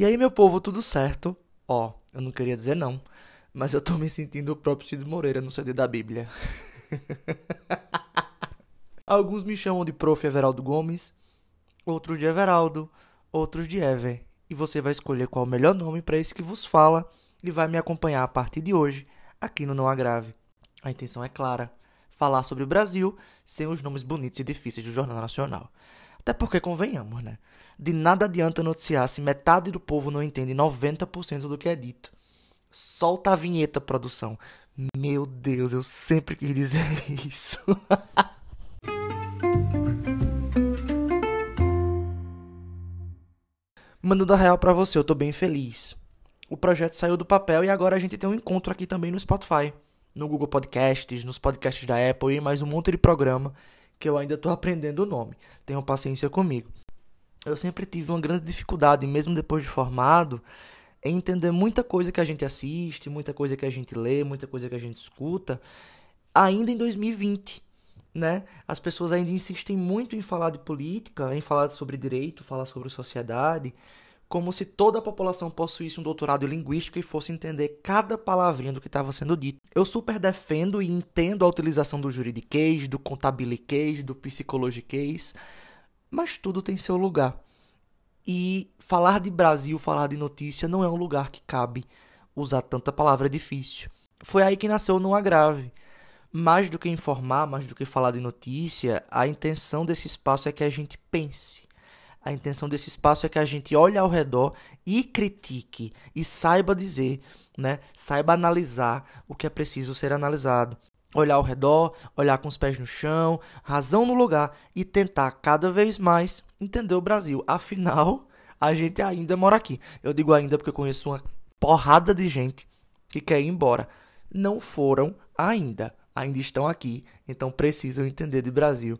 E aí, meu povo, tudo certo? Ó, eu não queria dizer não, mas eu tô me sentindo o próprio Cid Moreira no CD da Bíblia. Alguns me chamam de Prof. Everaldo Gomes, outros de Everaldo, outros de Ever. E você vai escolher qual o melhor nome para esse que vos fala e vai me acompanhar a partir de hoje aqui no Não Agrave. A intenção é clara: falar sobre o Brasil sem os nomes bonitos e difíceis do Jornal Nacional. Até porque, convenhamos, né? De nada adianta noticiar se metade do povo não entende 90% do que é dito. Solta a vinheta, produção. Meu Deus, eu sempre quis dizer isso. Mandando a real para você, eu tô bem feliz. O projeto saiu do papel e agora a gente tem um encontro aqui também no Spotify, no Google Podcasts, nos podcasts da Apple e mais um monte de programa que eu ainda estou aprendendo o nome. Tenham paciência comigo. Eu sempre tive uma grande dificuldade, mesmo depois de formado, em entender muita coisa que a gente assiste, muita coisa que a gente lê, muita coisa que a gente escuta, ainda em 2020. Né? As pessoas ainda insistem muito em falar de política, em falar sobre direito, falar sobre sociedade, como se toda a população possuísse um doutorado em linguística e fosse entender cada palavrinha do que estava sendo dito. Eu super defendo e entendo a utilização do juridiquês, do contabiliquês, do psicologiquês, mas tudo tem seu lugar. E falar de Brasil, falar de notícia, não é um lugar que cabe usar tanta palavra difícil. Foi aí que nasceu Não Agrave. Mais do que informar, mais do que falar de notícia, a intenção desse espaço é que a gente pense. A intenção desse espaço é que a gente olhe ao redor e critique e saiba dizer né? Saiba analisar o que é preciso ser analisado. Olhar ao redor, olhar com os pés no chão, razão no lugar e tentar cada vez mais entender o Brasil. Afinal, a gente ainda mora aqui. Eu digo ainda porque eu conheço uma porrada de gente que quer ir embora. Não foram ainda, ainda estão aqui, então precisam entender de Brasil.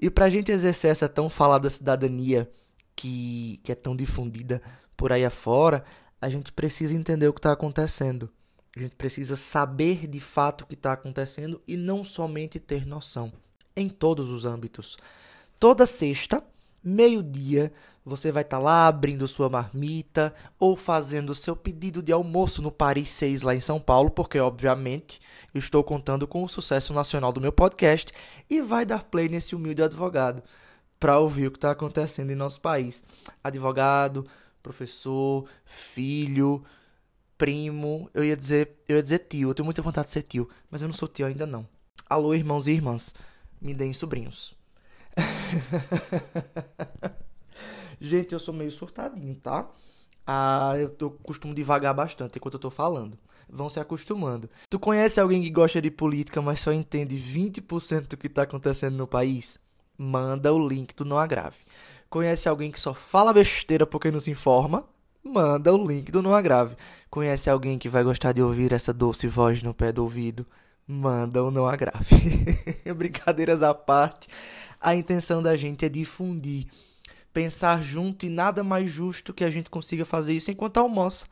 E para a gente exercer essa tão falada cidadania que, que é tão difundida por aí afora, a gente precisa entender o que está acontecendo. A gente precisa saber de fato o que está acontecendo e não somente ter noção. Em todos os âmbitos. Toda sexta, meio-dia, você vai estar tá lá abrindo sua marmita ou fazendo seu pedido de almoço no Paris 6 lá em São Paulo, porque obviamente eu estou contando com o sucesso nacional do meu podcast e vai dar play nesse humilde advogado para ouvir o que está acontecendo em nosso país. Advogado, professor, filho, primo. Eu ia dizer, eu ia dizer tio. Eu tenho muita vontade de ser tio, mas eu não sou tio ainda não. Alô, irmãos e irmãs, me deem sobrinhos. Gente, eu sou meio surtadinho, tá? Ah, eu, eu costumo devagar bastante enquanto eu tô falando. Vão se acostumando. Tu conhece alguém que gosta de política, mas só entende 20% do que tá acontecendo no país? Manda o link do Não Agrave. Conhece alguém que só fala besteira porque nos informa? Manda o link do Não Agrave. Conhece alguém que vai gostar de ouvir essa doce voz no pé do ouvido? Manda o Não Agrave. Brincadeiras à parte, a intenção da gente é difundir, pensar junto e nada mais justo que a gente consiga fazer isso enquanto almoça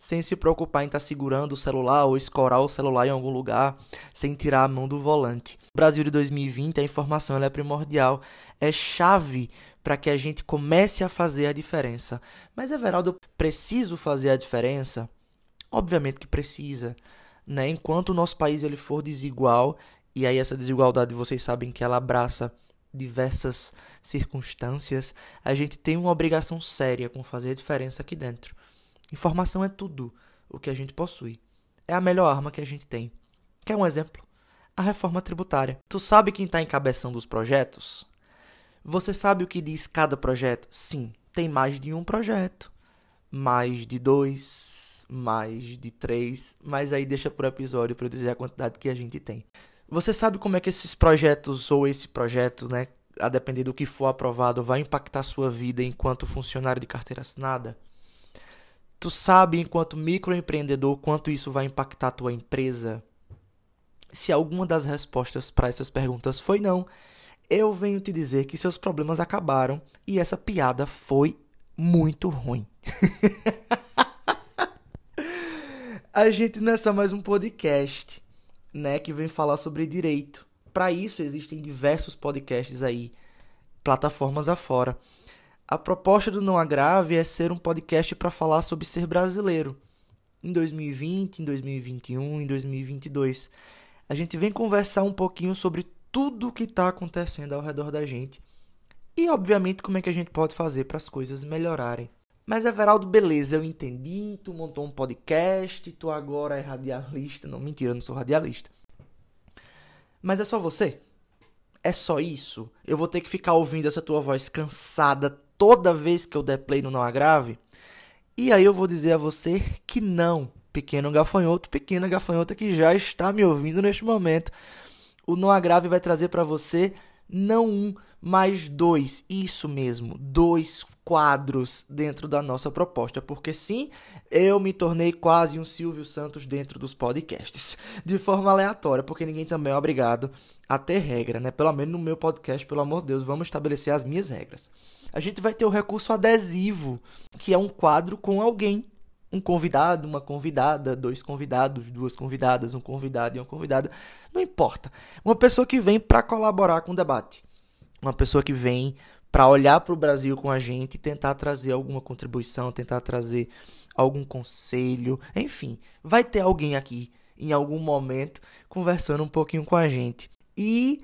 sem se preocupar em estar tá segurando o celular ou escorar o celular em algum lugar, sem tirar a mão do volante. Brasil de 2020, a informação é primordial, é chave para que a gente comece a fazer a diferença. Mas, Everaldo, preciso fazer a diferença? Obviamente que precisa. Né? Enquanto o nosso país ele for desigual, e aí essa desigualdade vocês sabem que ela abraça diversas circunstâncias, a gente tem uma obrigação séria com fazer a diferença aqui dentro. Informação é tudo o que a gente possui. É a melhor arma que a gente tem. Quer um exemplo? A reforma tributária. Tu sabe quem está encabeçando os projetos? Você sabe o que diz cada projeto? Sim, tem mais de um projeto. Mais de dois, mais de três, mas aí deixa por episódio para eu dizer a quantidade que a gente tem. Você sabe como é que esses projetos ou esse projeto, né, a depender do que for aprovado, vai impactar sua vida enquanto funcionário de carteira assinada? Tu sabe, enquanto microempreendedor, quanto isso vai impactar a tua empresa? Se alguma das respostas para essas perguntas foi não, eu venho te dizer que seus problemas acabaram e essa piada foi muito ruim. a gente não é só mais um podcast, né, que vem falar sobre direito. Para isso existem diversos podcasts aí, plataformas afora. A proposta do Não Agrave é ser um podcast para falar sobre ser brasileiro. Em 2020, em 2021, em 2022. A gente vem conversar um pouquinho sobre tudo o que está acontecendo ao redor da gente. E, obviamente, como é que a gente pode fazer para as coisas melhorarem. Mas, Everaldo, beleza, eu entendi. Tu montou um podcast, tu agora é radialista. Não, mentira, eu não sou radialista. Mas é só você? É só isso? Eu vou ter que ficar ouvindo essa tua voz cansada toda vez que eu der play no Não Agrave? E aí eu vou dizer a você que não, pequeno gafanhoto, pequena gafanhota que já está me ouvindo neste momento. O Não Agrave vai trazer para você não um, mais dois, isso mesmo, dois quadros dentro da nossa proposta, porque sim, eu me tornei quase um Silvio Santos dentro dos podcasts, de forma aleatória, porque ninguém também é obrigado a ter regra, né? Pelo menos no meu podcast, pelo amor de Deus, vamos estabelecer as minhas regras. A gente vai ter o recurso adesivo, que é um quadro com alguém um convidado, uma convidada, dois convidados, duas convidadas, um convidado e uma convidada, não importa. Uma pessoa que vem para colaborar com o debate uma pessoa que vem para olhar para o Brasil com a gente e tentar trazer alguma contribuição, tentar trazer algum conselho, enfim, vai ter alguém aqui em algum momento conversando um pouquinho com a gente. E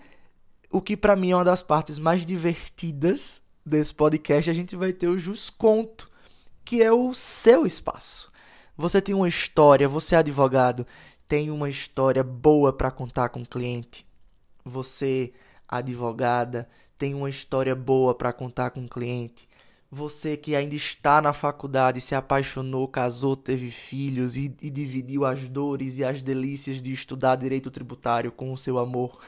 o que para mim é uma das partes mais divertidas desse podcast, a gente vai ter o Jusconto, que é o seu espaço. Você tem uma história, você é advogado, tem uma história boa para contar com o cliente. Você advogada, tem uma história boa para contar com o cliente. Você que ainda está na faculdade, se apaixonou, casou, teve filhos e, e dividiu as dores e as delícias de estudar direito tributário com o seu amor.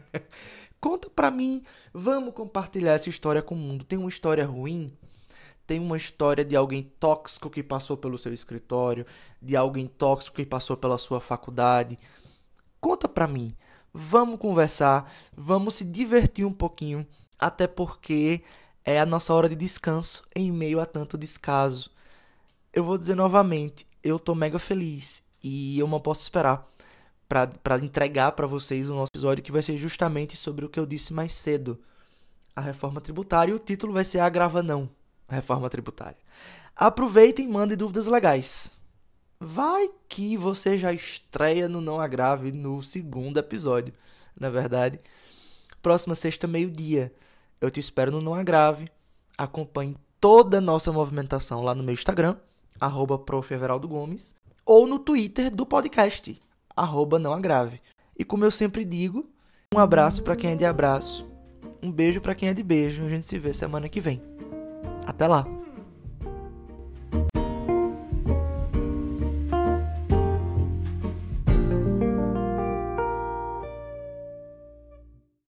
Conta pra mim, vamos compartilhar essa história com o mundo. Tem uma história ruim? Tem uma história de alguém tóxico que passou pelo seu escritório, de alguém tóxico que passou pela sua faculdade? Conta pra mim. Vamos conversar, vamos se divertir um pouquinho, até porque é a nossa hora de descanso em meio a tanto descaso. Eu vou dizer novamente, eu tô mega feliz e eu não posso esperar para entregar para vocês o nosso episódio que vai ser justamente sobre o que eu disse mais cedo, a reforma tributária. E o título vai ser Agrava Não, a reforma tributária. Aproveitem e mandem dúvidas legais. Vai que você já estreia no Não Agrave no segundo episódio, na verdade. Próxima sexta, meio-dia. Eu te espero no Não Agrave. Acompanhe toda a nossa movimentação lá no meu Instagram, arroba Gomes, ou no Twitter do podcast, arroba Não Agrave. E como eu sempre digo, um abraço para quem é de abraço, um beijo para quem é de beijo. A gente se vê semana que vem. Até lá!